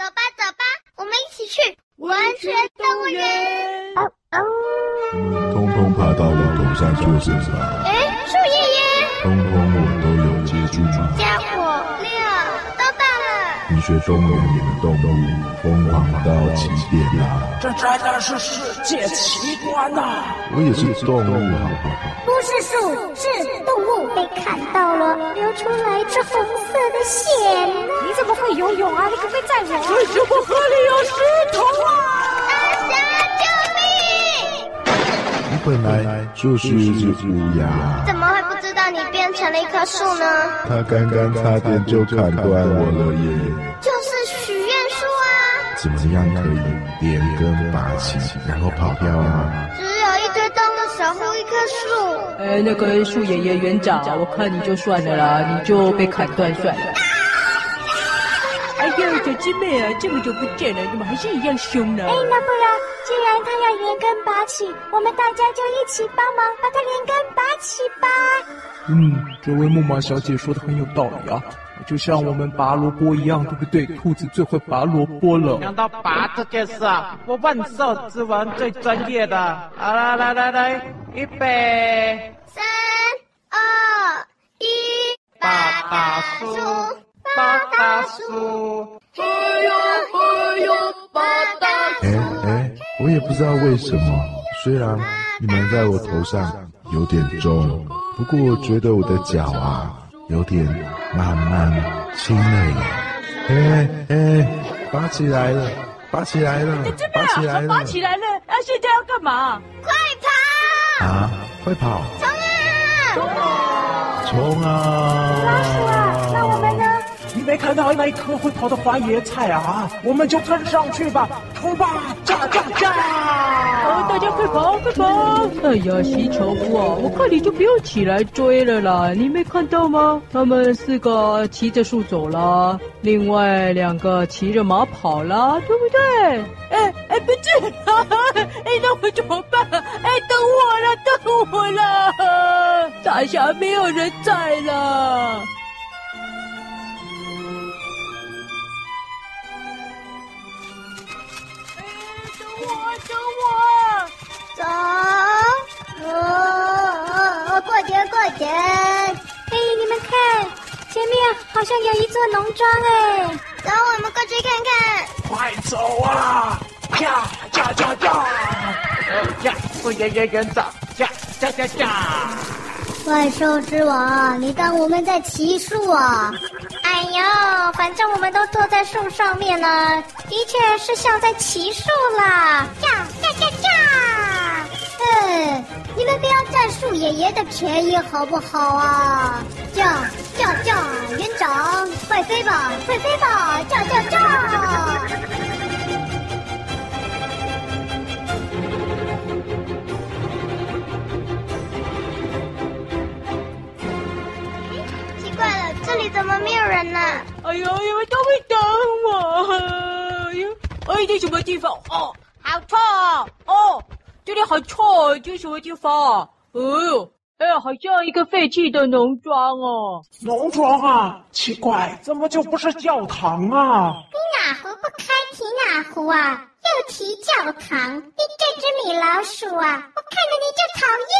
走吧，走吧，我们一起去玩学动物园。哦哦，你们通通爬到我头上做什么？哎，树爷爷，通通我都有接住吗？家伙，六都到了。文学动物园里的动物疯狂到极点了，这真的是世界奇观呐！我也是动物，好不好？不是树，是动物被砍到了，流出来这红色的血。你怎么会游泳啊？你可不可以载我？为什么河里有石头啊？大侠，救本来就是一只乌鸦，怎么会不知道你变成了一棵树呢？它刚刚差点就砍断我了耶！就是许愿树啊！怎么样可以连根拔起，然后跑掉啊？只有一堆动物守护一棵树。哎，那个树爷爷园长，我看你就算了啦，你就被砍断算了。哎呦，小师妹啊，这么久不见了，怎么还是一样凶呢？哎，那不然，既然他要连根拔起，我们大家就一起帮忙把它连根拔起吧。嗯，这位木马小姐说的很有道理啊。就像我们拔萝卜一样，对不对？兔子最会拔萝卜了。讲到拔这件事啊，我万兽之王最专业的。好了，来来来，预备，三二一，拔大树，拔大树，嘿呦嘿呦，拔我也不知道为什么，虽然你们在我头上有点重，不过我觉得我的脚啊。有点慢慢轻了耶，哎哎，拔起来了，拔起来了，拔起来了，拔起来了，那、啊、现在要干嘛？快跑！啊，快跑！冲啊！冲啊！冲啊！老鼠啊，那我们没看到那一棵会跑的花椰菜啊？我们就跟上去吧，冲吧！驾驾驾！大家快跑快跑！哎呀，西樵夫啊，我看你就不用起来追了啦。你没看到吗？他们四个骑着树走了，另外两个骑着马跑了，对不对？哎哎，不是，哎，那我怎么办？哎，等我了，等我了！大侠没有人在了。走，哦，过节过节。哎，你们看，前面好像有一座农庄哎，走，我们过去看看。快走啊！呀呀呀呀！呀，我爷爷园长，驾驾驾驾！怪兽之王，你当我们在骑树啊？哎呦，反正我们都坐在树上面呢，的确是像在骑树啦！驾驾驾驾！嗯，你们不要占树爷爷的便宜好不好啊？驾驾驾！园长，快飞吧，快飞吧！驾驾驾！怎么没有人呢？哎呦，你们都会等我。哎呦，哎，这什么地方？哦，好臭哦！这里好臭，这什么地方？哎呦，哎呀，好像一个废弃的农庄哦。农庄啊，奇怪，怎么就不是教堂啊？你哪壶不开提哪壶啊？又提教堂，你这只米老鼠啊！我看着你就讨厌。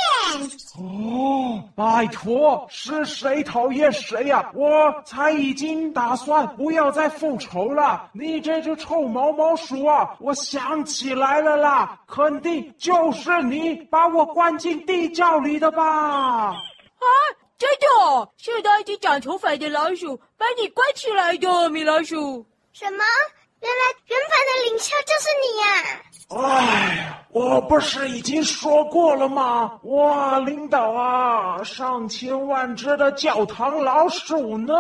哦，拜托，是谁讨厌谁呀？我才已经打算不要再复仇了。你这只臭毛毛鼠啊！我想起来了啦，肯定就是你把我关进地窖里的吧？啊，真的？是那只长头发的老鼠把你关起来的，米老鼠？什么？原来原本的领袖！哎，我不是已经说过了吗？哇领导啊，上千万只的教堂老鼠呢。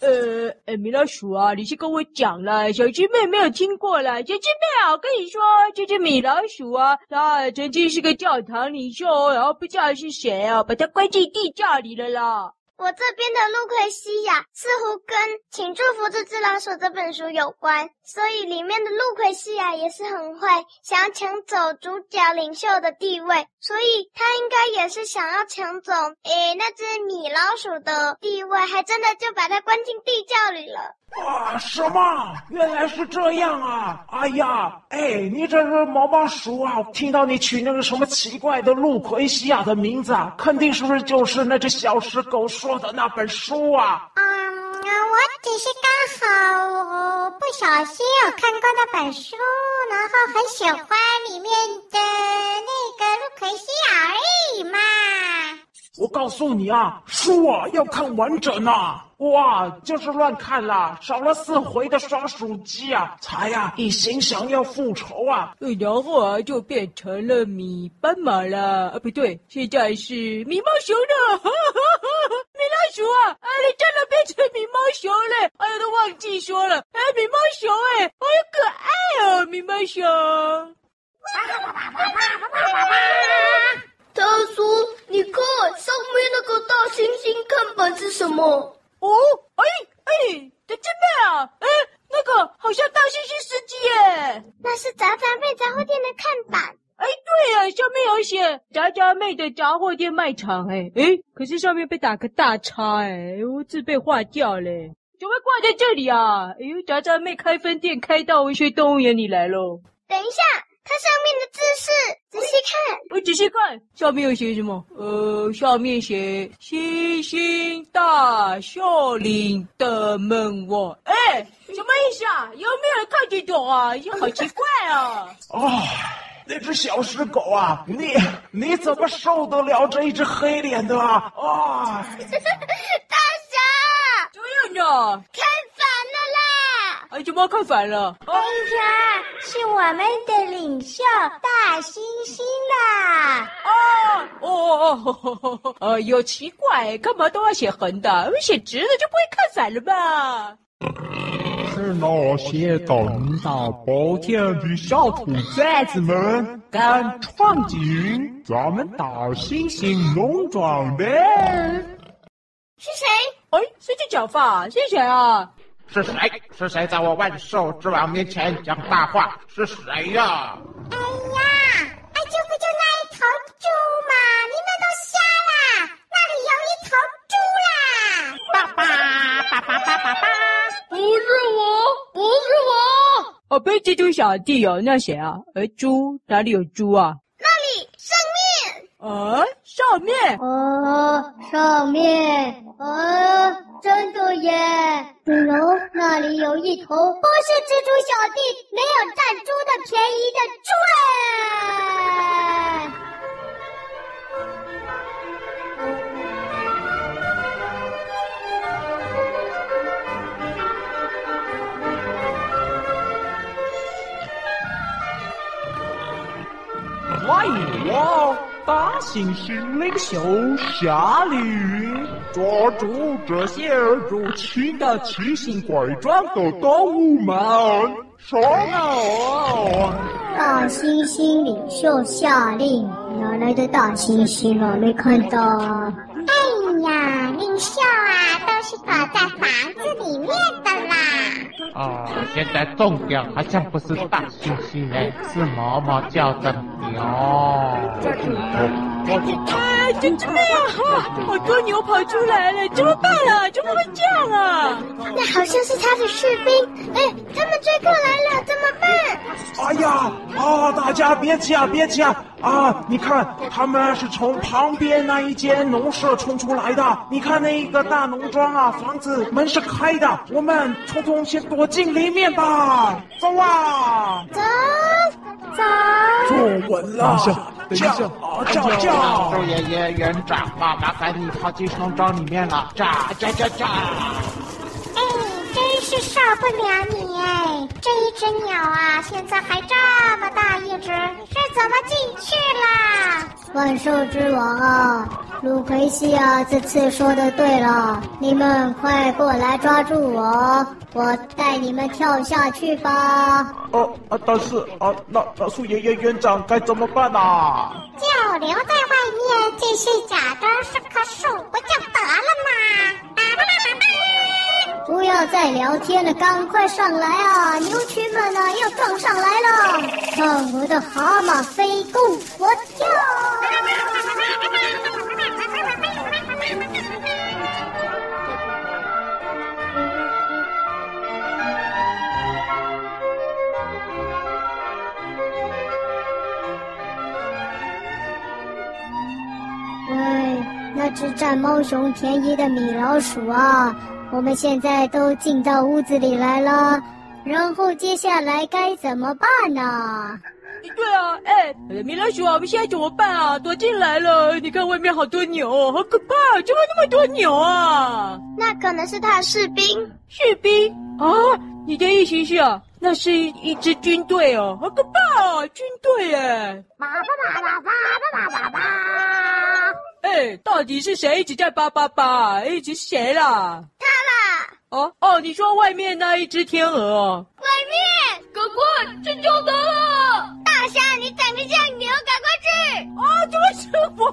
呃，呃，米老鼠啊，你先跟我讲了，小鸡妹没有听过了。小鸡妹啊，我跟你说，这只米老鼠啊，它曾经是个教堂领袖，然后不知道是谁啊，把它关进地窖里了啦。我这边的路奎西亚似乎跟《请祝福这只老鼠》这本书有关，所以里面的路奎西亚也是很坏，想要抢走主角领袖的地位，所以他应该也是想要抢走诶那只米老鼠的地位，还真的就把它关进地窖里了。啊，什么？原来是这样啊！哎呀，哎，你这是毛毛鼠啊！听到你取那个什么奇怪的路奎西亚的名字啊，肯定是不是就是那只小石狗说的那本书啊？嗯，我只是刚好我不小心有看过那本书，然后很喜欢里面的那个路可西而已嘛。我告诉你啊，书啊要看完整啊！哇，就是乱看啦，少了四回的刷鼠机啊，才呀、啊、一心想要复仇啊，然后啊就变成了米斑马了啊，不对，现在是米猫熊了，哈哈哈，米老鼠啊，啊你真的变成米猫熊了，哎呀都忘记说了，哎米猫熊哎，好可爱哦，米猫熊。他说：“你看上面那个大猩猩看板是什么？”哦，哎哎，这真的啊！哎，那个好像大猩猩司机耶。那是杂杂妹杂货店的看板。哎，对呀，上面有写杂杂妹的杂货店卖场。哎哎，可是上面被打个大叉，哎，我字被划掉嘞，怎么挂在这里啊？哎呦，杂杂妹开分店开到文学动物园里来喽。等一下。它上面的字是，仔细看，我仔细看，下面有写什么？呃，下面写“星星大笑林的门我”，哎，什么意思啊？有没有人看得懂啊？也好奇怪啊！哦，那只小石狗啊，你你怎么受得了这一只黑脸的啊？啊！大侠，怎么样呢？看反了啦！哎，怎么看反了？哎呀！是我们的领袖大猩猩啦！哦哦哦哦！哎呦，奇怪，干嘛都要写横的？写直的就不会看反了吧？是那些胆大包天的小兔崽子们敢闯进咱们大猩猩农庄的？是谁？哎，谁在讲话？是谁啊？是谁？是谁在我万兽之王面前讲大话？是谁呀、啊？哎呀，哎，就不就那一头猪吗！你们都瞎啦？那里有一头猪啦！爸爸，爸爸，爸爸，爸！不是我，不是我！我不是蜘蛛小弟哦，那谁啊？哎，猪哪里有猪啊？啊上面。啊，上面。啊，真的耶！对喽，那里有一头不是蜘蛛小弟，没有占猪的便宜的猪哎！大猩猩领袖下令抓住这些入侵的奇形怪状的动物们！上啊！大猩猩领袖下令，哪来的大猩猩啊？没看到。哎呀，领袖啊，都是躲在房子里面的啦。啊，现在重点好像不是大猩猩哎，是毛毛叫的牛。哎，真的呀！好多牛跑出来了，怎么办啊？怎么会这样啊？那好像是他的士兵，哎，他们追过来了，怎么办？哎呀，啊，大家别急啊，别急啊！啊，你看，他们是从旁边那一间农舍冲出来的。你看那个大农庄啊，房子门是开的，我们匆匆先躲进里面吧。走啊！走，走。坐稳了。等一下，叫叫叫！树爷爷、园长，妈妈赶紧跑进农庄里面了。炸炸炸炸！哎，真是少不了你哎！这一只鸟啊，现在还这么大一只，是怎么进去啦？万兽之王啊，鲁奎西亚这次说的对了，你们快过来抓住我，我带你们跳下去吧。哦啊，但是啊，那那树爷爷园长该怎么办啊？就留在外面，继续假装是棵树，不就得了吗？不要再聊天了，赶快上来啊！牛群们啊，要撞上来了！看我的蛤蟆飞弓，我跳！只占猫熊便宜的米老鼠啊！我们现在都进到屋子里来了，然后接下来该怎么办呢？对啊，哎，米老鼠啊，我们现在怎么办啊？躲进来了，你看外面好多牛，好可怕，怎么那么多牛啊？那可能是他的士兵。士兵啊？你的意思是啊？那是一一支军队哦，好可怕啊！军队哎！叭叭叭叭叭叭叭叭叭！哎，到底是谁一直在叭叭叭？一直谁啦？他啦！哦哦，你说外面那一只天鹅哦？外面，赶快去救他了！大侠，你长得像牛，赶快去！啊，怎么是我？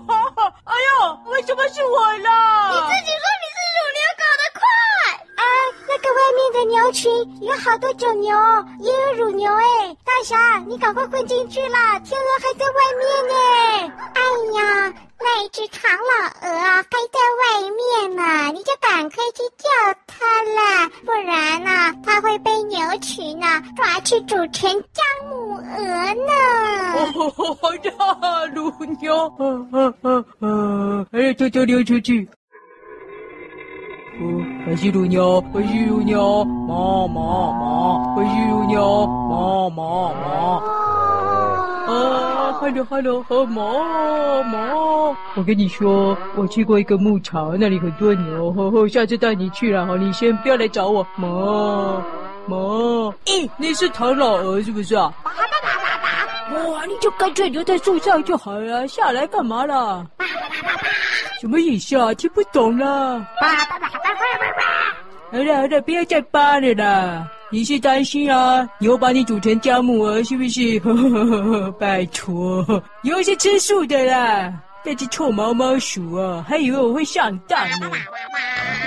哎呦，为什么是我啦？你自己说的牛群有好多种牛，也有乳牛哎！大侠，你赶快混进去啦，天鹅还在外面呢！哎呀！那一只唐老鹅，还在外面呢，你就赶快去叫它啦，不然呢、它会被牛群啊抓去煮成姜母鹅呢。哦，呀，乳牛，嗯嗯嗯嗯，哎，悄悄溜出去。哦，还是乳牛，还是乳牛，妈妈妈，还是乳牛，妈妈妈。啊，hello hello，好毛毛！我跟你说，我去过一个牧场，那里很多牛，呵呵，下次带你去了。好，你先不要来找我，毛毛。咦，你是唐老鹅是不是啊？哇，你就干脆留在树上就好了，下来干嘛了？什么意思啊？听不懂了。叭叭叭叭叭叭叭！好了好了，不要再扒了啦。你是担心啊？以后把你煮成姜母鹅是不是？呵呵呵呵，拜托，以后是吃素的啦。那只臭毛毛鼠啊，还以为我会上当呢。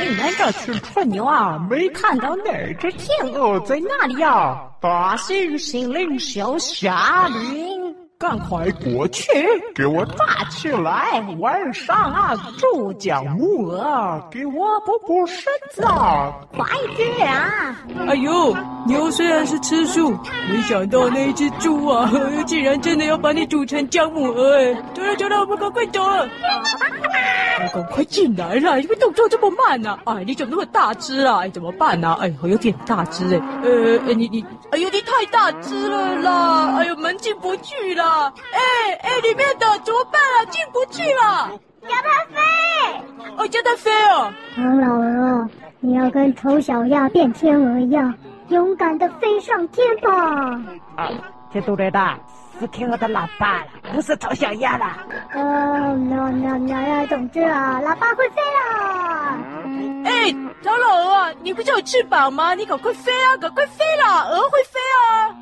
你们这群吹牛啊，没看到那只天鹅在哪里啊？大猩猩领袖夏令。赶快过去，给我抓起来！晚上啊，煮姜母鹅，给我补补身子，快点啊！哎呦，牛虽然是吃素，没想到那只猪啊，竟然真的要把你煮成姜母鹅！哎，走了走了，我们赶快走了。你赶快进来了，你们动作这么慢呢、啊？哎，你怎么那么大只啊？哎，怎么办呢、啊？哎，我有点大只哎。呃，哎，你你，哎呦，你太大只了啦！哎呦，门进不去了。哎哎，里面的怎么办啊？进不去了，叫它飞！哦，叫它飞哦！唐老鹅，你要跟丑小鸭变天鹅一样，勇敢的飞上天吧！啊，这都来的是天鹅的老爸了，不是丑小鸭了。哦，那那那，总之啊，老爸会飞了。哎，唐老鹅啊，你不是有翅膀吗？你赶快飞啊，赶快飞了，鹅会飞啊！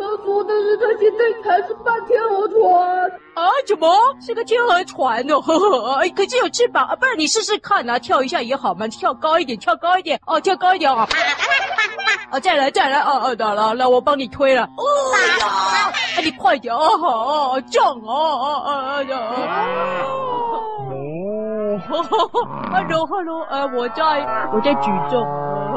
他说的是他现在才是半天鹅船啊？怎么是个天鹅船哦？呵呵，哎，可是有翅膀啊！不然你试试看啊，跳一下也好嘛，跳高一点，跳高一点哦，跳高一点啊！啊，再来再来哦哦，好了，那我帮你推了。哦呀，哎，你快点哦，好，这样哦哦哦哦。哈喽哈喽，呃，我在我在举重，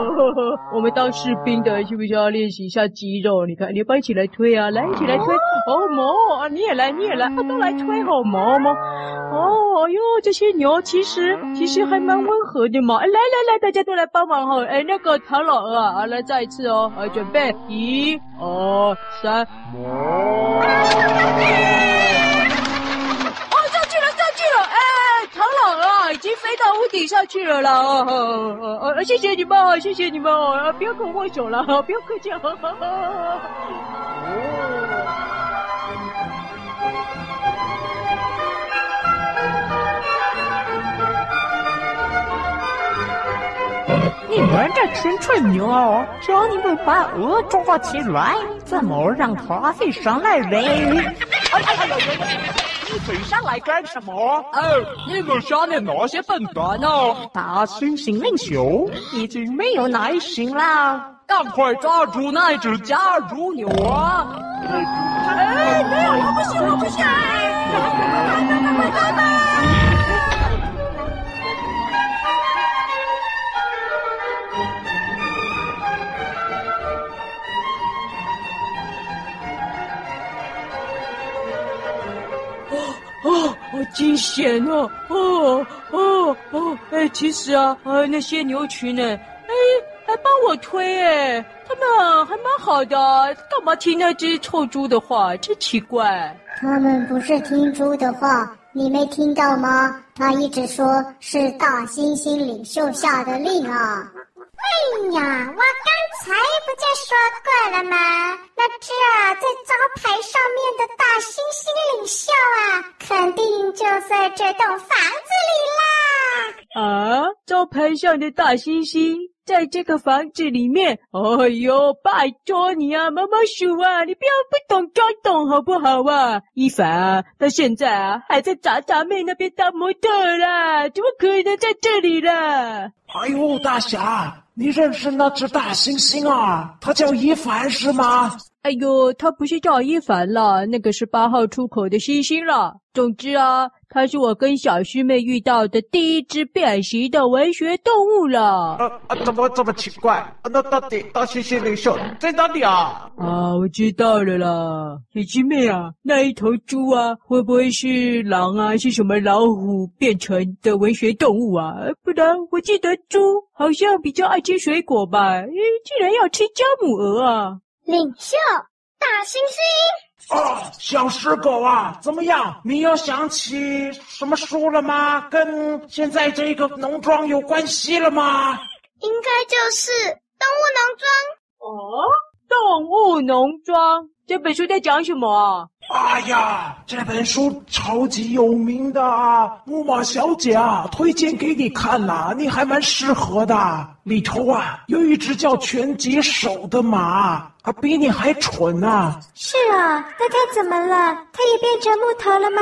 我们当士兵的需不需要练习一下肌肉？你看，你帮一起来推啊，来一起来推，哦毛啊，你也来你也来，啊都来推好毛毛，哦哟，这些牛其实其实还蛮温和的嘛，来来来，大家都来帮忙哈，哎，那个唐老鹅啊，来再一次哦，啊，准备一、二、三，已我顶上去了啦！哦哦哦，谢谢你们，谢谢你们，哦，不要跟我握手了，不要客气。哦，你们这群蠢牛，叫你们把鹅抓起来，怎么让它飞上来嘞？你飞上来干什么？哦，你们下面那些笨蛋哦！大猩猩领袖已经没有耐心了，赶快抓住那只假乳牛啊！哎，没有，我不行，我不行！来吧，来吧，来吧！惊险哦！哦哦哦！哎，其实啊，呃，那些牛群呢，哎，还帮我推哎，他们还蛮好的，干嘛听那只臭猪的话？真奇怪。他们不是听猪的话，你没听到吗？他一直说是大猩猩领袖下的令啊。哎呀，我刚才不就说过了吗？那这在招牌上面的大猩猩领袖啊，肯定就在这栋房子里啦！啊，招牌上的大猩猩在这个房子里面？哎呦，拜托你啊，毛毛鼠啊，你不要不懂装懂好不好啊？一凡啊，到现在啊还在渣渣妹那边当模特啦，怎么可能在这里啦？哎呦，大侠。你认识那只大猩猩啊？它叫伊凡是吗？哎呦，它不是叫伊凡了，那个是八号出口的猩猩了。总之啊，他是我跟小师妹遇到的第一只变形的文学动物了。呃啊，怎么这么奇怪？那到底大猩猩领袖在哪里啊？啊，我知道了啦，小师妹啊，那一头猪啊，会不会是狼啊？是什么老虎变成的文学动物啊？不然我记得猪好像比较爱吃水果吧？诶，竟然要吃姜母鹅啊！领袖，大猩猩。哦，小狮狗啊，怎么样？你又想起什么书了吗？跟现在这个农庄有关系了吗？应该就是动物农庄。哦，动物农庄这本书在讲什么啊？哎呀，这本书超级有名的啊，木马小姐啊，推荐给你看呐，你还蛮适合的。里头啊，有一只叫拳击手的马，啊，比你还蠢呢。是啊，那他怎么了？它也变成木头了吗？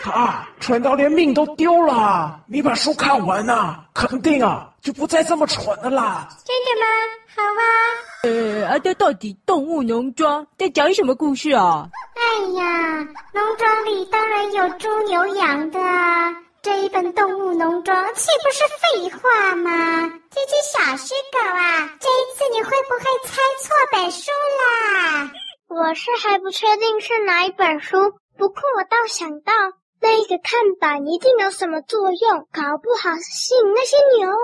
它蠢到连命都丢了。你把书看完呐，肯定啊，就不再这么蠢的啦。真的吗？好啊。呃，啊，这到底动物农庄在讲什么故事啊？哎哎呀，农庄里当然有猪牛羊的，这一本动物农庄岂不是废话吗？这只小狮狗啊，这一次你会不会猜错本书啦？我是还不确定是哪一本书，不过我倒想到那个看板一定有什么作用，搞不好是吸引那些牛哦。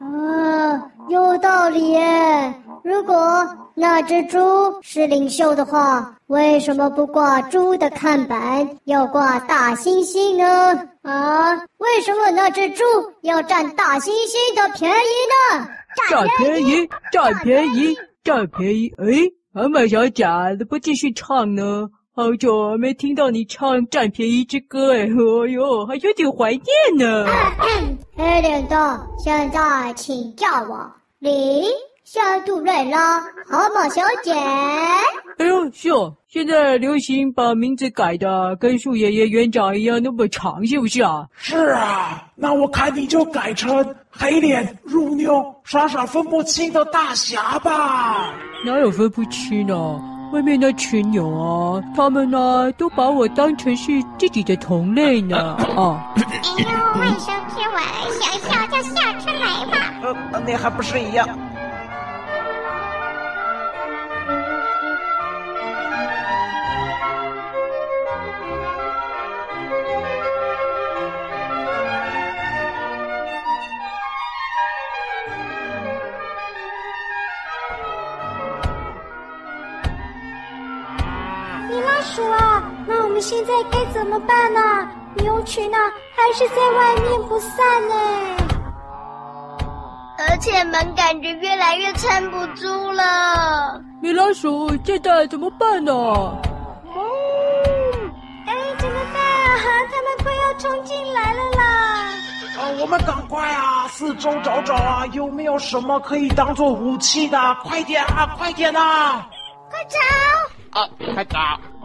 啊，有道理耶！如果那只猪是领袖的话，为什么不挂猪的看板，要挂大猩猩呢？啊，为什么那只猪要占大猩猩的便宜呢？占便宜，占便宜，占便宜！哎，阿麦小姐，怎么不继续唱呢？好久没听到你唱《占便宜之歌》哎，哦哟，还有点怀念呢。黑脸的，现在请叫我李小杜瑞拉，好吗，小姐？哎呦，是哦，现在流行把名字改的跟树爷爷园长一样那么长，是不是啊？是啊，那我看你就改成黑脸乳妞，傻傻分不清的大侠吧。哪有分不清呢？外面那群友啊，他们呢、啊、都把我当成是自己的同类呢。啊！哎呦，卫生片我想笑就笑出来吧。呃，那还不是一样。现在该怎么办呢？牛群呢，还是在外面不散呢？而且门感觉越来越撑不住了。米老鼠，现在怎么办呢？哦，哎，怎么办啊？他们快要冲进来了啦！啊，我们赶快啊，四周找找啊，有没有什么可以当做武器的？快点啊，快点啊！快找！啊，快找！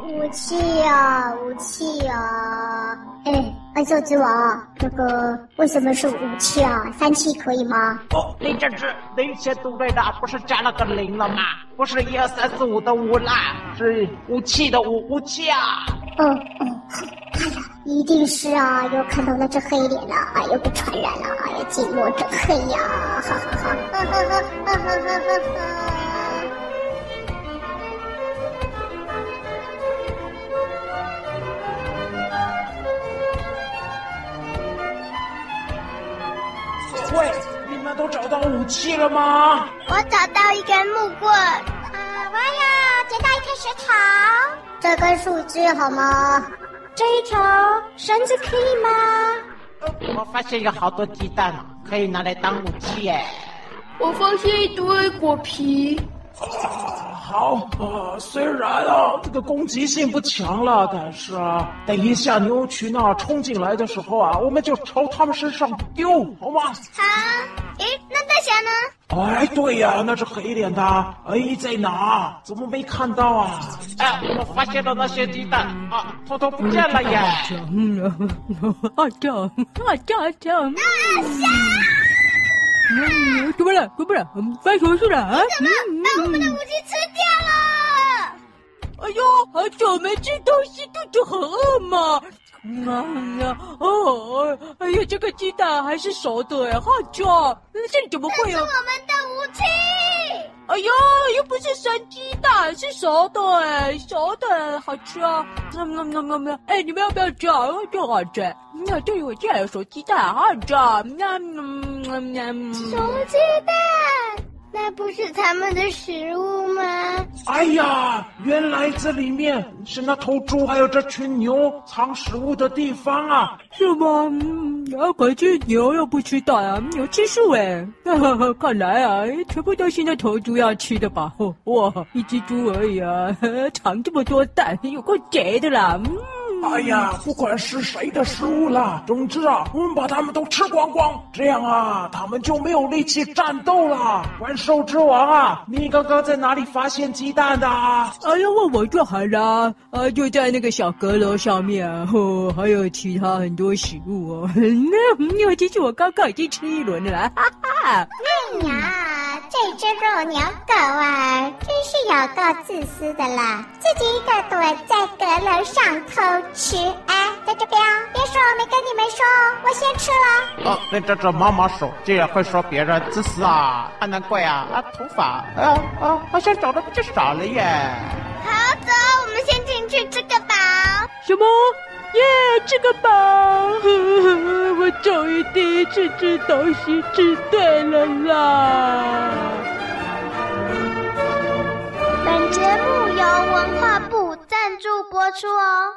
武器啊，武器啊！哎，爱瘦之王，这个为什么是武器啊？三七可以吗？哦，你这是零些读对的，不是加了个零了吗？不是一二三四五的五啦，是武器的武武器啊！哦哦，哎呀，一定是啊，又看到那只黑脸了，哎，又被传染了，哎呀，近墨者黑呀，哈哈哈，哈哈哈，哈哈哈都找到武器了吗？我找到一根木棍。啊，我要捡到一颗石头。这根树枝好吗？这一条绳子可以吗？我发现有好多鸡蛋，可以拿来当武器耶。我发现一堆果皮。啊，好，呃，虽然啊，这个攻击性不强了，但是啊，等一下牛群啊冲进来的时候啊，我们就朝他们身上丢，好吗？好。诶，那大侠呢？哎，对呀，那是黑脸的。哎，在哪？怎么没看到啊？哎，我发现了那些鸡蛋啊，偷偷不见了呀！啊，这，啊，这，这，大侠。嗯，怎么了？怎么了？发生什么事了啊？怎么把我们的武器吃掉了？哎呦，好久没吃东西，肚子很饿嘛。妈呀，哦，哎呀，这个鸡蛋还是熟的哎，好吃。这里怎么会有？这是我们的武器。哎呦，又不是生鸡蛋，是熟的哎，熟的好吃啊！喵喵喵喵喵，哎，你们要不要吃啊？这好吃。那对于我这里有熟鸡蛋，好吃。嗯嗯嗯嗯。熟鸡蛋。那不是他们的食物吗？哎呀，原来这里面是那头猪还有这群牛藏食物的地方啊！是吗？嗯，啊，可是牛又不吃蛋啊，牛吃素哎。哈哈，看来啊，全部都是那头猪要吃的吧？哇，一只猪而已啊，藏这么多蛋，有够贼的啦！嗯。哎呀，不管是谁的食物啦，总之啊，我们把他们都吃光光，这样啊，他们就没有力气战斗了。万兽之王啊，你刚刚在哪里发现鸡蛋的？哎呀，问我就好啦，啊，就在那个小阁楼上面，哦，还有其他很多食物哦。那其实我刚刚已经吃一轮了，哈哈。哎呀，这只肉牛狗啊，真是有够自私的啦，自己一个躲在阁楼上偷。吃哎，在这边，别说我没跟你们说，我先吃了。哦，那这只妈妈手竟然会说别人自私啊，啊难怪啊，啊头发，啊啊好像长得不就少了耶。好，走，我们先进去吃个饱。什么？耶，吃个饱！呵呵，我终于第一次吃东西吃对了啦。本节目由文化部赞助播出哦。